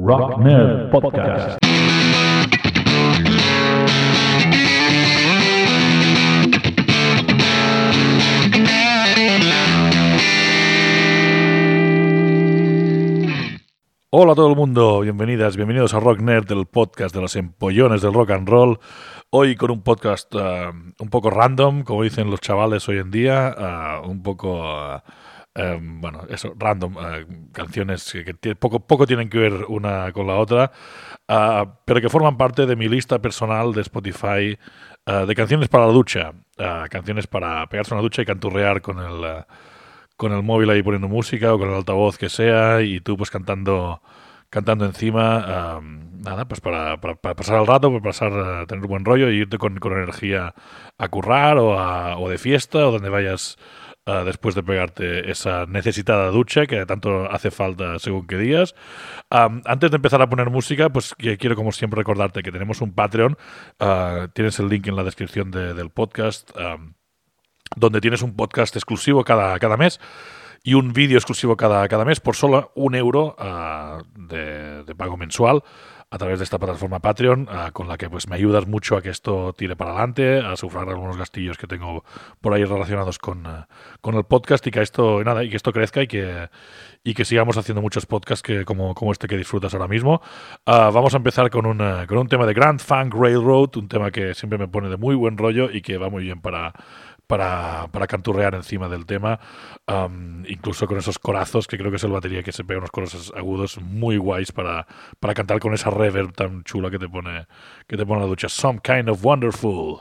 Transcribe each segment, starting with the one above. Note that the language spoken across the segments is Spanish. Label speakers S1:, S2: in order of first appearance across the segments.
S1: Rock Nerd Podcast. Hola a todo el mundo, bienvenidas, bienvenidos a Rock Nerd, el podcast de los empollones del rock and roll. Hoy con un podcast uh, un poco random, como dicen los chavales hoy en día, uh, un poco, uh, um, bueno, eso, random, canciones que, que, poco, poco tienen que ver una con la otra, pero que forman parte de mi lista personal de Spotify de canciones para la ducha, canciones para pegarse una ducha y canturrear con el con el móvil ahí poniendo música o con el altavoz que sea y tú pues cantando cantando encima, um, nada, pues para, para, para, pasar el rato, para pasar a tener un buen rollo y irte con, con energía a currar o, a, o, de fiesta o donde vayas uh, después de pegarte esa necesitada ducha que tanto hace falta según qué días. Antes de empezar a poner música, pues quiero como siempre recordarte que tenemos un Patreon, uh, tienes el link en la descripción de, del podcast. Donde tienes un podcast exclusivo cada, cada mes y un vídeo exclusivo cada, cada mes por solo un euro de, de, pago mensual a través de esta plataforma Patreon, uh, con la que pues me ayudas mucho a que esto tire para adelante, a sufrar algunos gastillos que tengo por ahí relacionados con, uh, con el podcast y que esto nada y que esto crezca y que y que sigamos haciendo muchos podcasts que como, como este que disfrutas ahora mismo. vamos a empezar con, una, con un tema de Grand Funk Railroad, un tema que siempre me pone de muy buen rollo y que va muy bien para para, para canturrear encima del tema, incluso con esos corazos, que creo que es el batería que se pega unos corazos agudos muy guays para, para cantar con esa reverb tan chula que te pone, que te pone la ducha. Some kind of wonderful.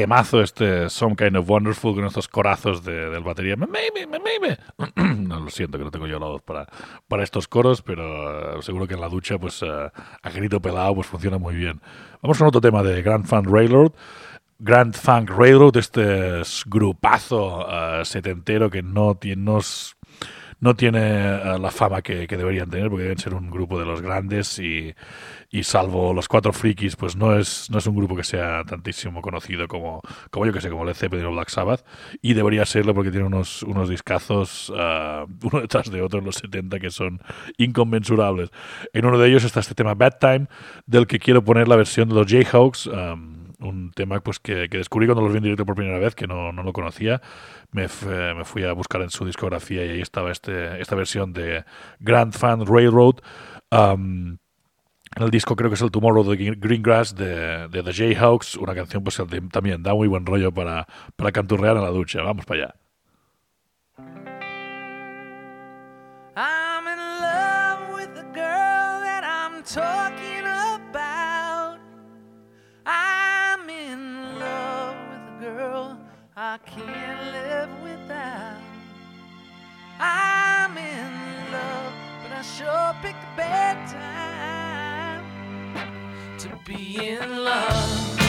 S2: Temazo, este Some Kind of Wonderful, con estos corazos de, del batería. Maybe, maybe. no, lo siento que no tengo yo la voz para, para estos coros, pero uh, seguro que en la ducha, pues uh, a grito pelado, pues funciona muy bien. Vamos con otro tema de Grand Funk Railroad. Grand Funk Railroad, este grupazo uh, setentero que no tiene... No tiene la fama que, deberían tener, porque deben ser un grupo de los grandes y, y salvo los cuatro frikis, pues no es, no es un grupo que sea tantísimo conocido como, como yo que sé, como Led Zeppelin o Black Sabbath, y debería serlo porque tiene unos, unos discazos uh, uno detrás de otro en los 70 que son inconmensurables. En uno de ellos está este tema Bad Time, del que quiero poner la versión de los Jayhawks, um, un tema pues que, que, descubrí cuando los vi en directo por primera vez, que no, no lo conocía. Me, me, fui a buscar en su discografía y ahí estaba este, esta versión de Grand Fan Railroad. Um, en el disco creo que es el Tomorrow de Greengrass de, de The Jayhawks, una canción pues que también da muy buen rollo para, para canturrear en la ducha. Vamos para allá. I'm in love with the girl that I'm talking about. I'm in love with a girl I can't live without. I'm in love, but I sure picked a bad time. To be in love.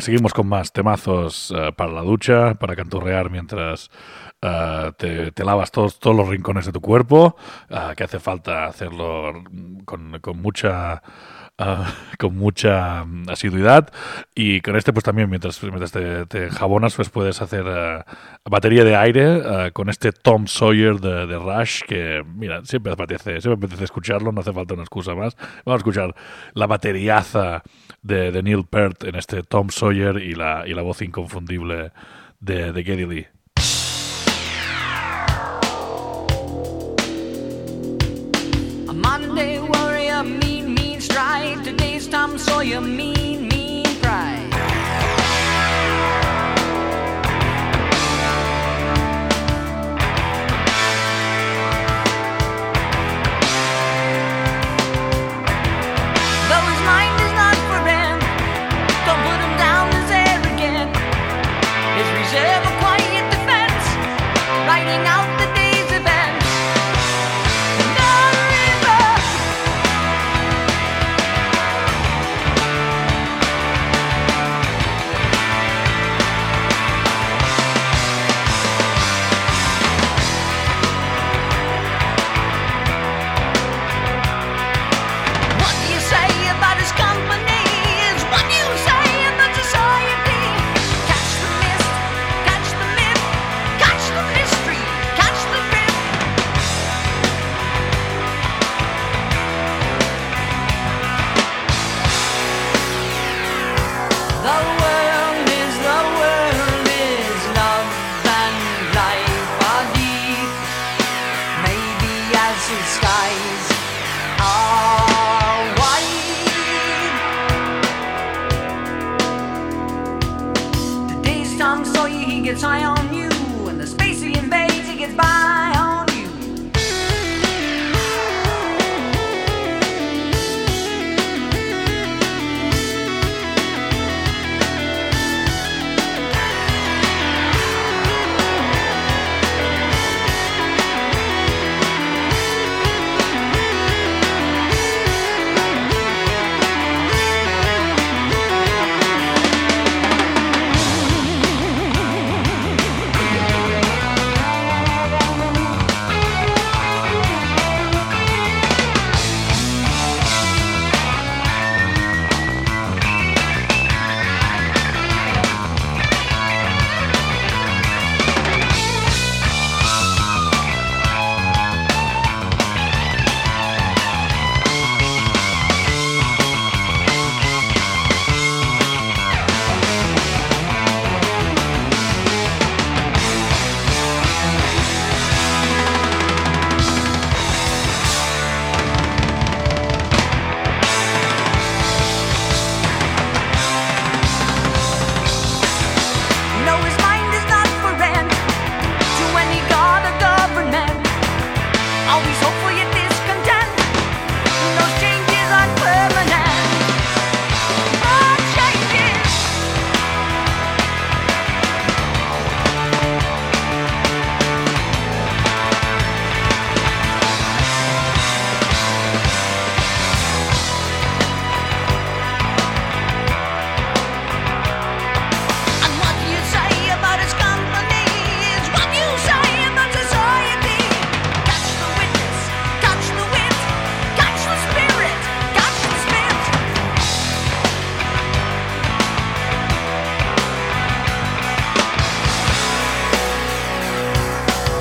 S2: Seguimos con más temazos uh, para la ducha, para canturrear mientras uh, te, lavas todos, los rincones de tu cuerpo, uh, que hace falta hacerlo con mucha
S1: Ah, con mucha asiduidad. Y con este, pues también, mientras, mientras te, te jabonas, pues puedes hacer uh, batería de aire ah, con este Tom Sawyer de, Rush, que, mira, siempre apetece, siempre apetece escucharlo, no hace falta una excusa más. Vamos a escuchar la bateriaza de, de Neil Peart en este Tom Sawyer y la, y la voz inconfundible de, de Geddy Lee.
S3: Monday was stride. Today's Tom Sawyer, mean, mean pride.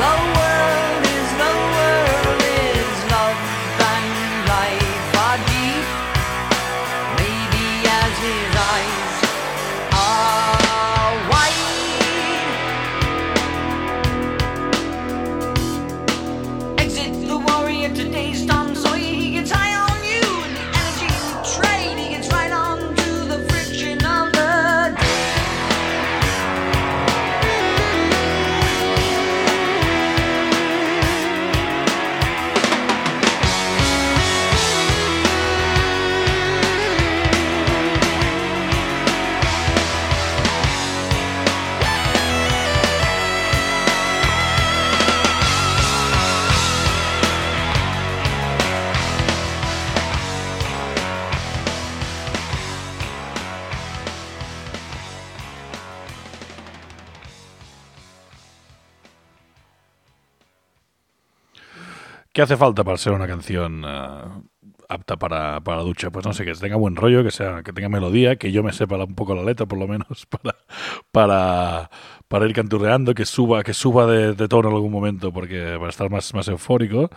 S1: Go Hace falta para ser una canción eh,
S4: apta para, para, la ducha? Pues no sé, que tenga buen rollo, que sea, que tenga melodía, que yo me sepa un poco la letra, por lo menos, para, para, para ir canturreando, que suba, que suba de, tono en algún momento, porque para estar más, más eufórico.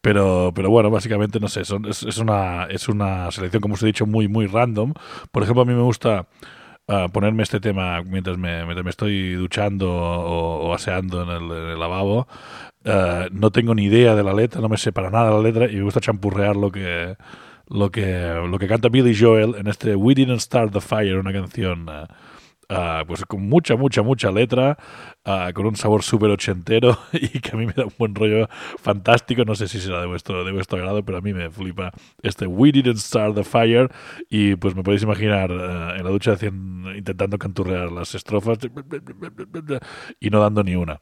S4: Pero, pero bueno, básicamente, no sé, son, es, es, una, es una selección, como os he dicho, muy, muy random. Por ejemplo, a mí me gusta a ponerme este tema mientras me, mientras me estoy duchando o, aseando en el, lavabo. Uh, no tengo ni idea de la letra, no me sé para nada la letra y me gusta champurrear lo que, lo que, lo que canta Billy Joel en este We Didn't Start the Fire, una canción... Uh, Uh, pues con mucha, mucha, mucha letra, uh, con un sabor súper ochentero y que a mí me da un buen rollo fantástico. No sé si será de vuestro, de vuestro agrado, pero a mí me flipa este We Didn't Start the Fire. Y pues me podéis imaginar ah, en la ducha intentando canturrear las estrofas y no dando ni una.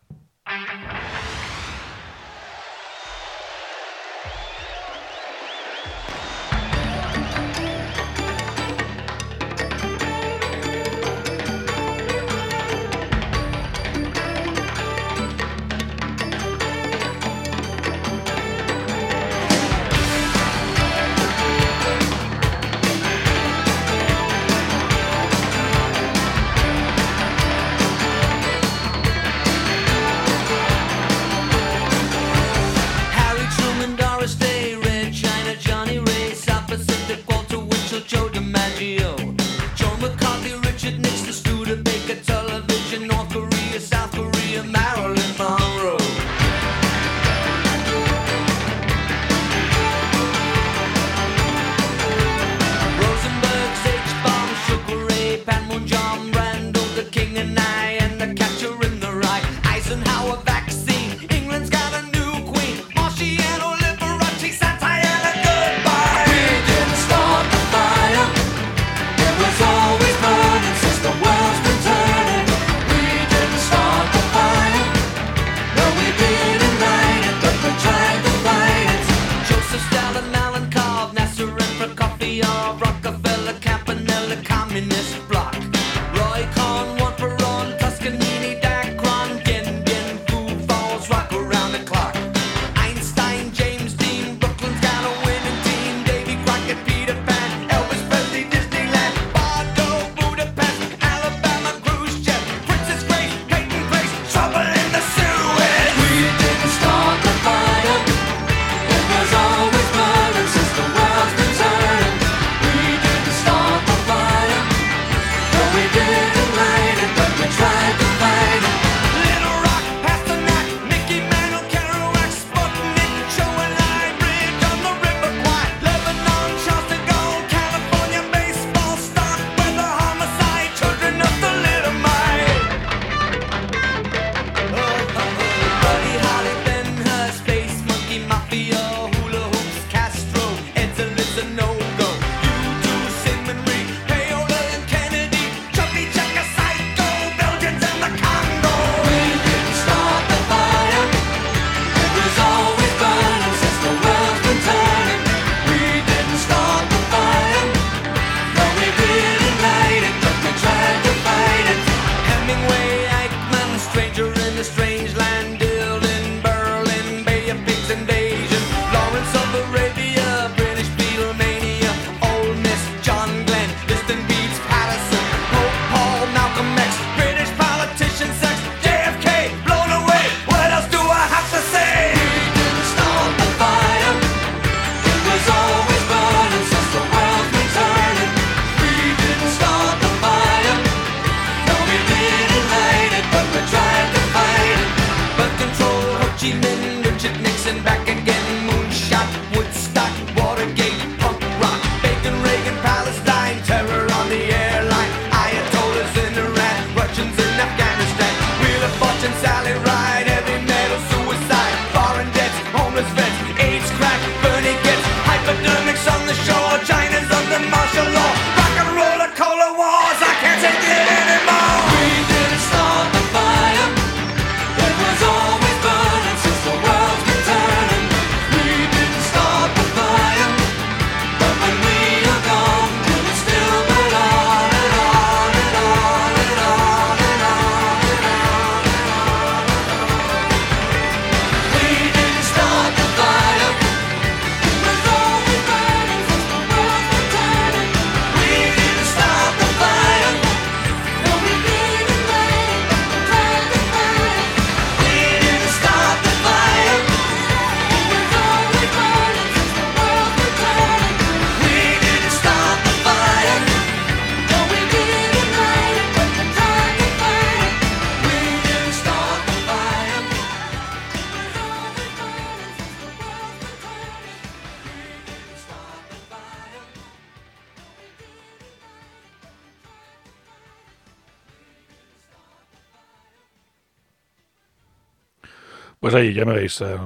S2: Ahí ya me veis. eh,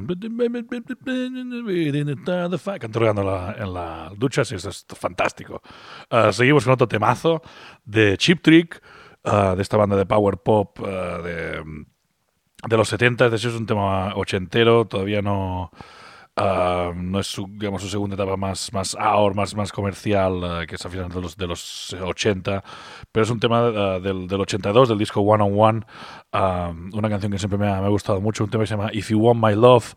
S2: canturreando en la, ducha, sí, es fantástico. Eh, seguimos con otro temazo de Chip Trick, eh, de esta banda de power pop eh, de, de los 70. De hecho, es un tema ochentero, todavía no. Ah, no es su, digamos, su segunda etapa más, más hour, más, más comercial, eh, que es a finales de los, de los 80, pero es un tema eh, del, del 82, del disco One on One, ah, una canción que siempre me ha, me ha gustado mucho, un tema que se llama If You Want My Love,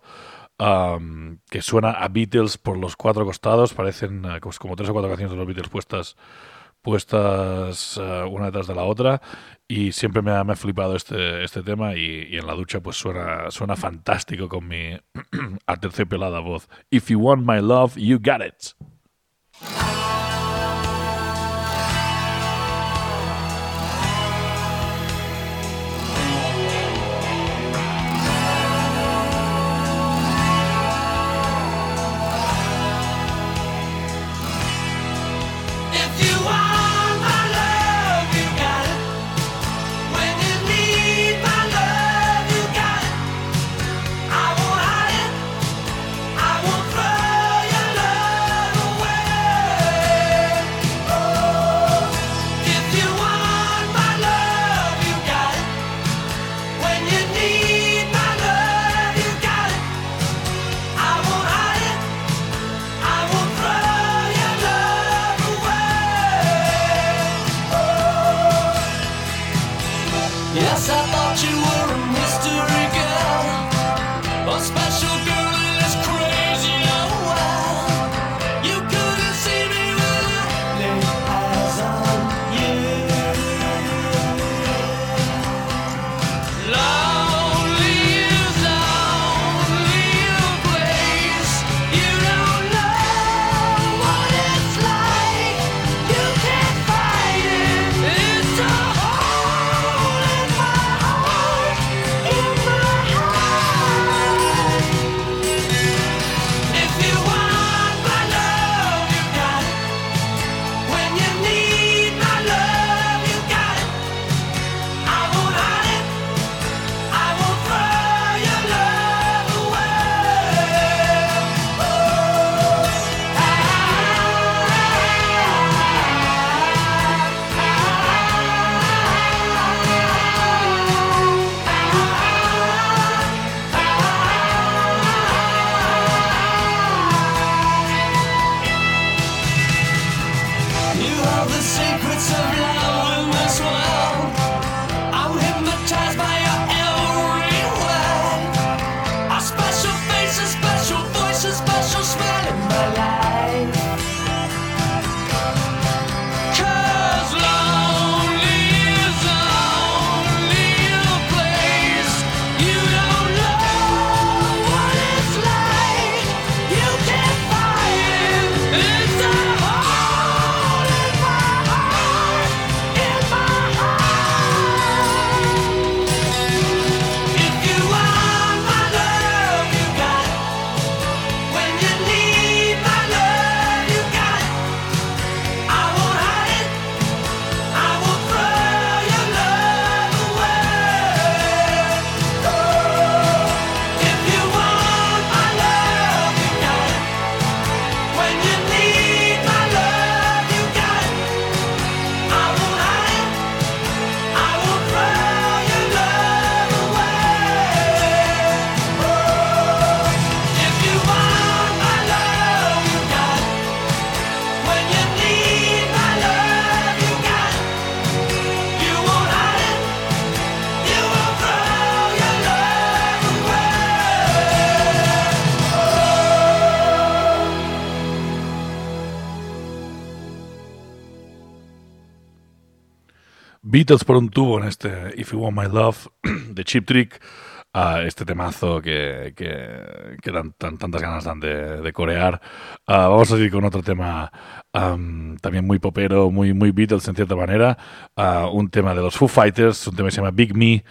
S2: um, que suena a Beatles por los cuatro costados, parecen eh, como, como tres o cuatro canciones de los Beatles puestas puestas eh, una detrás de la otra y siempre me ha, me ha flipado este, este tema y, y en la ducha pues suena, suena fantástico con mi aterciopelada voz. If you want my love, you got it. Beatles por un tubo en este If You Want My Love de Chip Trick. a este temazo que, que, que dan, tan- tantas ganas dan de, de corear. Ah, vamos a seguir con otro tema am, también muy popero, muy, muy Beatles en cierta manera. Ah, un tema de los Foo Fighters, un tema que se llama Big Me.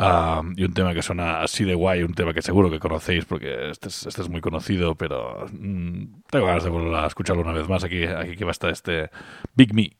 S2: am, y un tema que suena así de guay, un tema que seguro que conocéis porque este es, este es muy conocido, pero mm, tengo ganas de volver a escucharlo una vez más. Aquí, aquí que va a estar este Big Me.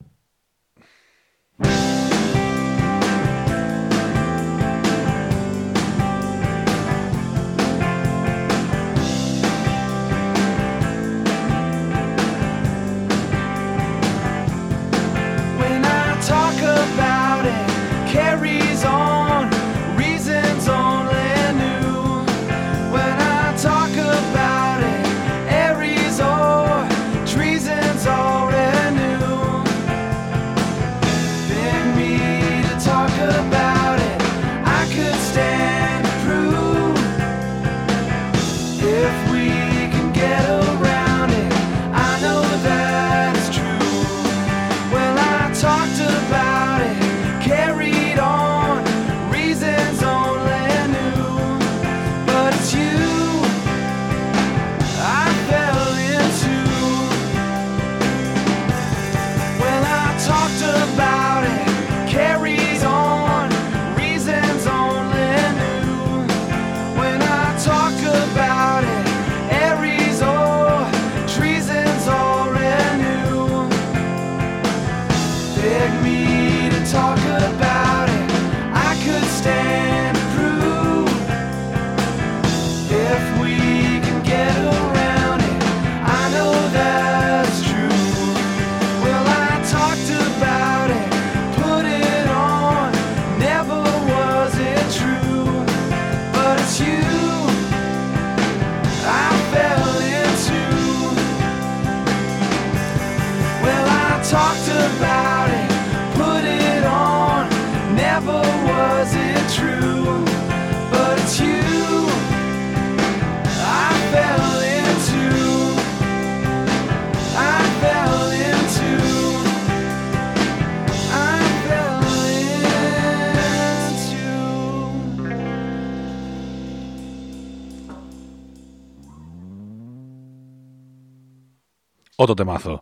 S2: Otro temazo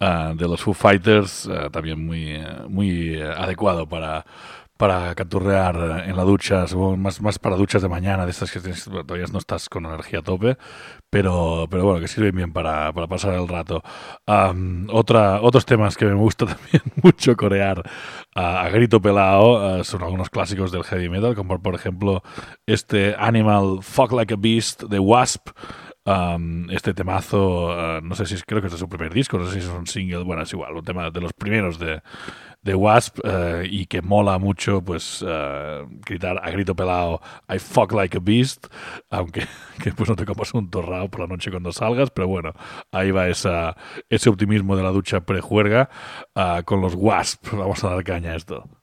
S2: ah, de los Foo Fighters, ah, también muy, eh, muy adecuado para, para canturrear en la ducha, más, más para duchas de mañana, de estas que todavía no estás con energía a tope, pero, pero bueno, que sirven bien para, para pasar el rato. Am, otra, otros temas que me gusta también mucho corear a, a grito pelado ah, son algunos clásicos del heavy metal, como por ejemplo este Animal Fuck Like a Beast de Wasp. Um, este temazo, uh, no sé si es, creo que es su primer disco, no sé si es un single, bueno, es igual, un tema de los primeros de, de Wasp uh, y que mola mucho, pues, uh, gritar a grito pelado I fuck like a beast, aunque que pues no te comas un torrao por la noche cuando salgas, pero bueno, ahí va esa, ese optimismo de la ducha prejuerga uh, con los Wasp. Vamos a dar caña a esto.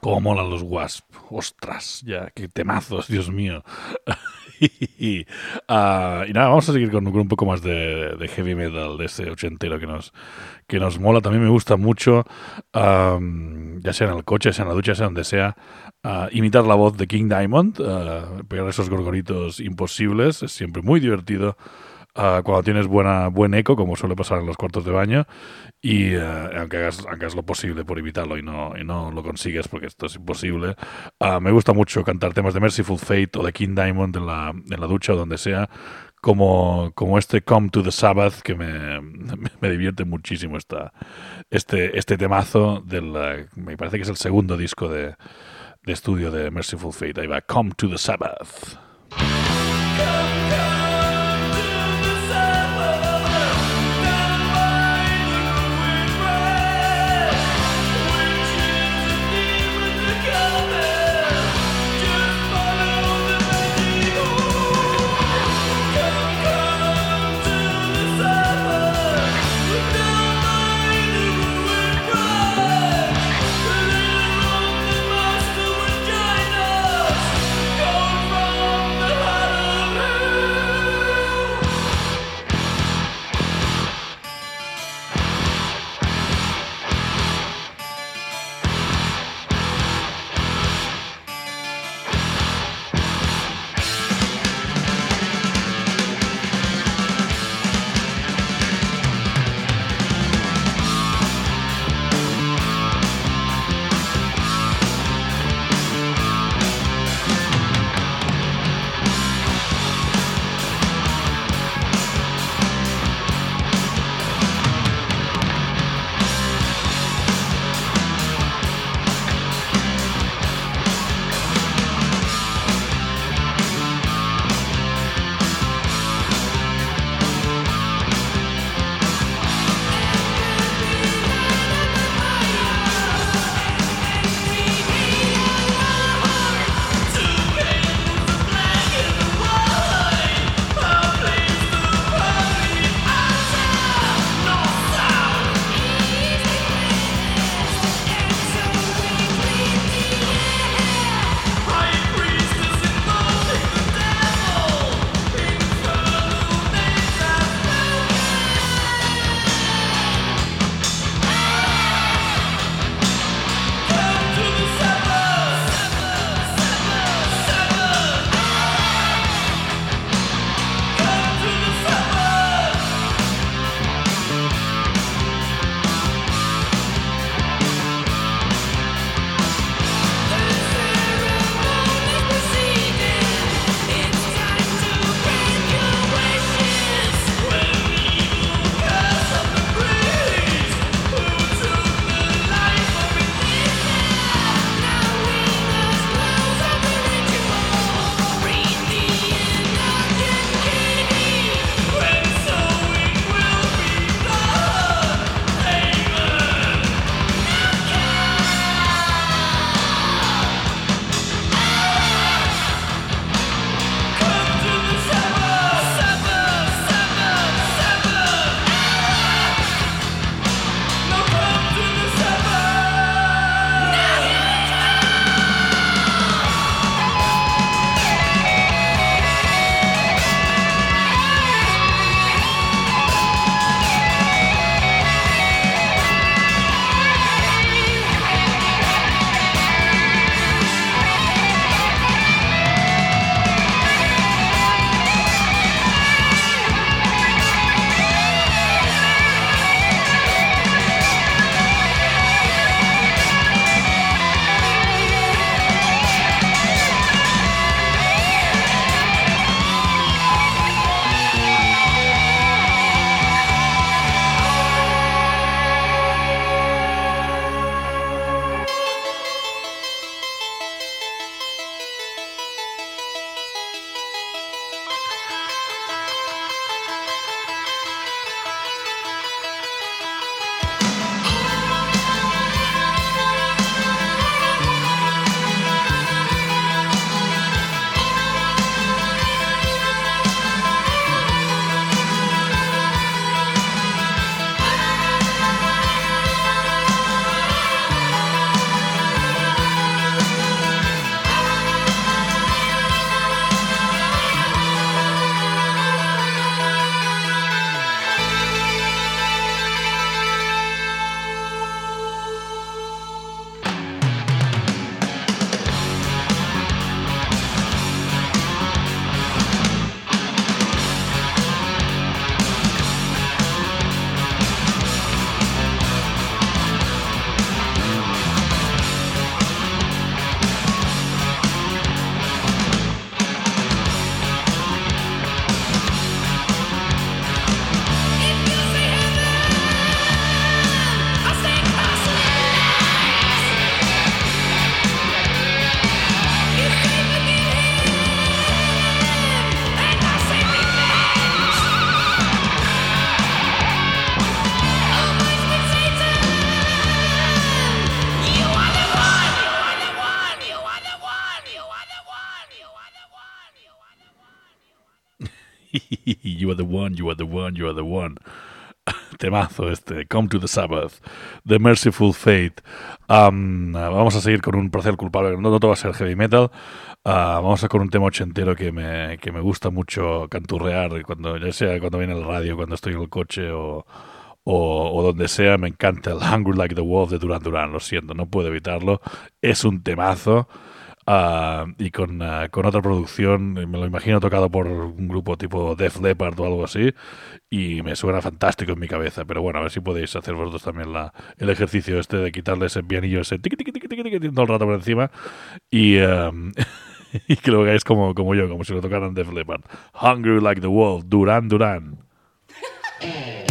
S2: Cómo molan los Wasp. Ostras, ya, qué temazos, Dios mío. y, ah, y nada, vamos a seguir con, con un poco más de, heavy metal, de ese ochentero que nos, que nos mola. También me gusta mucho, am, ya sea en el coche, sea en la ducha, sea donde sea, ah, imitar la voz de King Diamond, ah, pegar esos gorgoritos imposibles, es siempre muy divertido.
S1: Ah, cuando tienes buena, buen eco, como suele pasar en los cuartos de baño, y eh, aunque, hagas, aunque hagas lo posible por evitarlo y no, y no lo consigues porque esto es imposible, ah, me gusta mucho cantar temas de Merciful Fate o de King Diamond en la, en la ducha o donde sea, como, como este Come to the Sabbath, que me, me, divierte muchísimo esta, este, este temazo eh, me parece que es el segundo disco de, de estudio de Merciful Fate. Ahí va, Come to the Sabbath.
S5: The
S6: one, you are the one, you are the one. Temazo este, Come to the Sabbath, The Merciful Fate. Am, vamos a seguir con un placer culpable, no, no todo va a ser heavy metal. Ah, vamos a con un tema ochentero que me, que me gusta mucho canturrear, cuando, ya sea cuando viene el radio, cuando estoy en el coche o, o, o donde sea, me encanta el Hungry Like the Wolf de Duran Duran, lo siento, no puedo evitarlo. Es un temazo. Ah, y con, ah, con otra producción, me lo imagino tocado por un grupo tipo Def Leppard o algo así, y me suena fantástico en mi cabeza. Pero bueno, a ver si podéis hacer vosotros también la, el ejercicio este de quitarle ese pianillo, ese tiqui, tiqui, tiqui, tiqui, todo el rato por encima, y, um, y que lo hagáis como, como yo, como si lo tocaran Def Leppard. Hungry Like the Wolf, Duran Duran.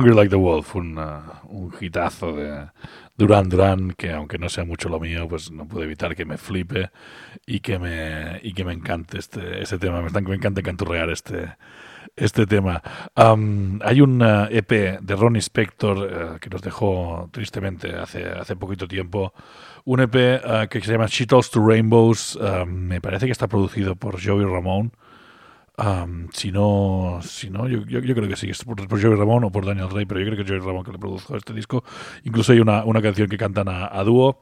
S1: Hungry Like the Wolf,
S6: un, uh, un hitazo de Duran Duran que aunque no sea mucho lo mío, pues no puedo evitar que me flipe y que me, y que me encante este, este tema. Me, me encanta canturrear este, este tema. Am, hay un uh, EP de Ronnie Spector eh, que nos dejó tristemente hace, hace poquito tiempo. Un EP uh, que se llama She Talks to Rainbows. uh, me parece que está producido por Joey Ramone.
S1: Am, si no, yo, yo, creo que sí, por, por Joey Ramón o por Daniel Rey, pero yo creo que Joey Ramón que le produjo este disco. Incluso hay una, una canción que cantan a, dúo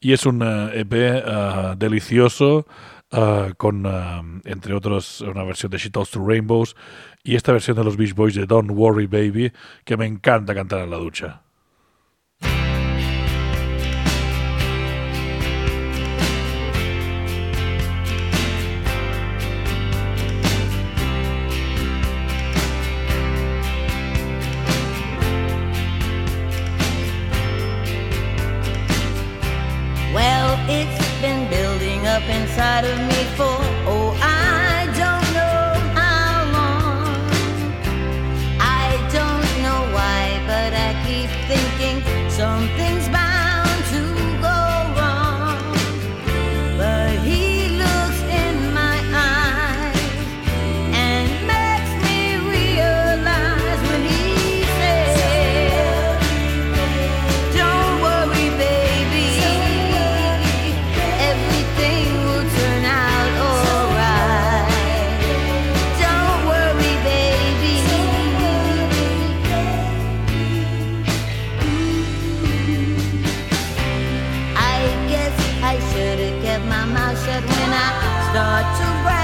S1: y es un EP eh, delicioso eh, con, eh, entre otros, una versión de She Talks to Rainbows y esta versión de los Beach Boys de Don't Worry Baby que me encanta cantar en la ducha.
S7: I start to brag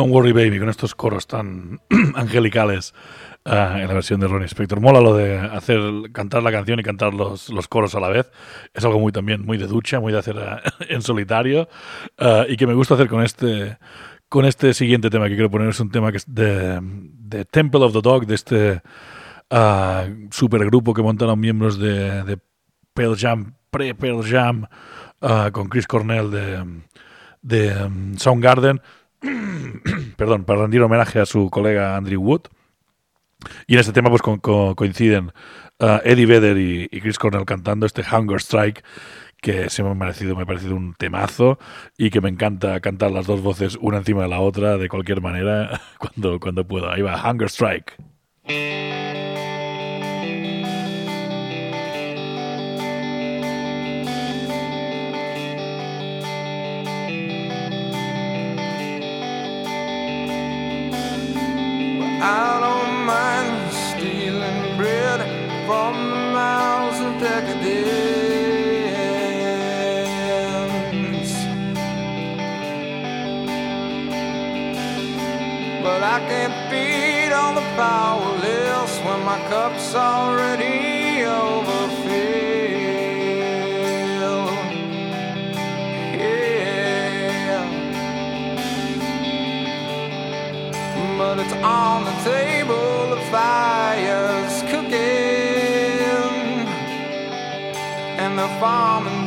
S7: Don't Worry Baby,
S1: con estos coros tan angelicales ah, en la versión de Ronnie Spector. Mola lo de hacer cantar la canción y cantar los, los coros a la vez. Es algo muy también muy de ducha, muy de hacer ah, en solitario ah, y que me gusta hacer con este con este siguiente tema que quiero poner. Es un tema es de, Temple of the Dog, de este supergrupo que montaron miembros de, Pearl Jam, pre-Pearl Jam, con Chris Cornell de, de um, Soundgarden perdón, para rendir homenaje a su colega Andrew Wood. Y en este tema pues co- co- coinciden uh, Eddie Vedder y, y Chris Cornell cantando este Hunger Strike que se me ha parecido, me ha parecido un temazo y que me encanta cantar las dos voces una encima de la otra de cualquier manera cuando, cuando puedo. Ahí va, Hunger Strike.
S8: I don't mind stealing bread from the mouths of decadence. But I can't feed on the powerless when my cup's already over. On the table, the fire's cooking. And the farming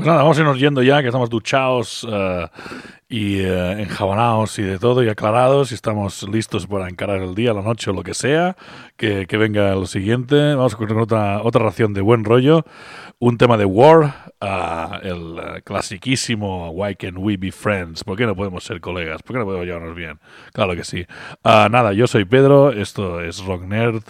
S1: Pues nada, vamos a irnos yendo ya, que estamos duchados eh, y eh, enjabonados y de todo y aclarados y estamos listos para encarar el día, la noche o lo que sea, que, que venga lo siguiente. Vamos con otra, otra ración de buen rollo, un tema de War, ah, el eh, clasiquísimo Why Can We Be Friends? ¿Por qué no podemos ser colegas? ¿Por qué no podemos llevarnos bien? Claro que sí. Ah, nada, yo soy Pedro, esto es Rock Nerd.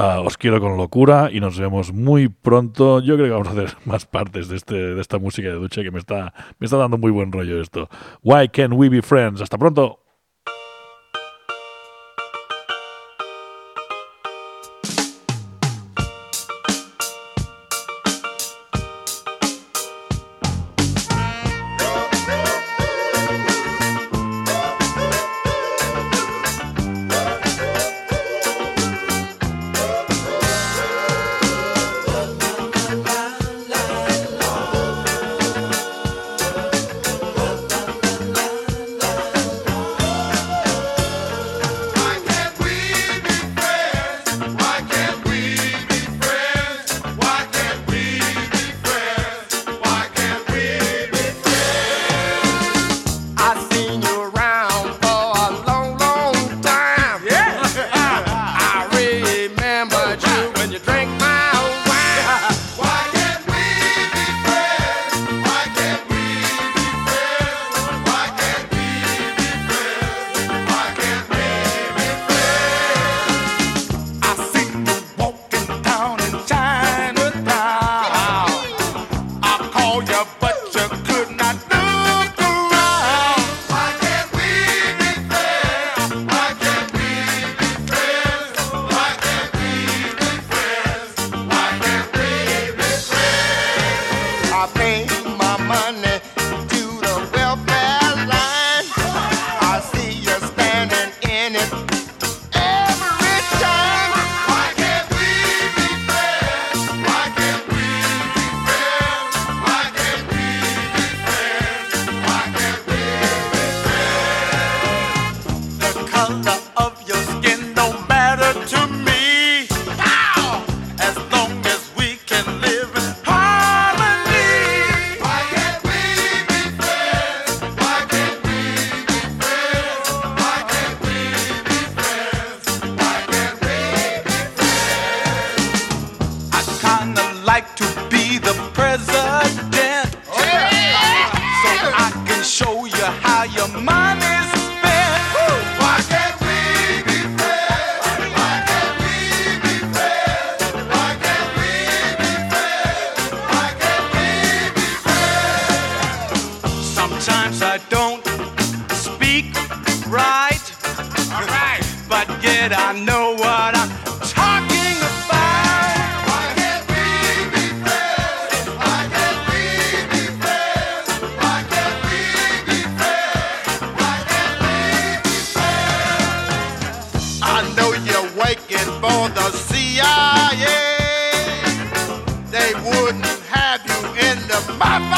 S1: Ah, os quiero con locura y nos vemos muy pronto. Yo creo que vamos a hacer más partes de, este, de esta música de ducha que me está, me está dando muy buen rollo esto. Why can we be friends? Hasta pronto.
S9: Know you're waiting for the CIA. They wouldn't have you in the mafia.